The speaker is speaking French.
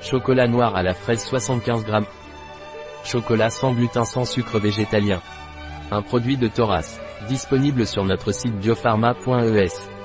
Chocolat noir à la fraise 75 g. Chocolat sans gluten sans sucre végétalien. Un produit de Thoras. Disponible sur notre site biopharma.es.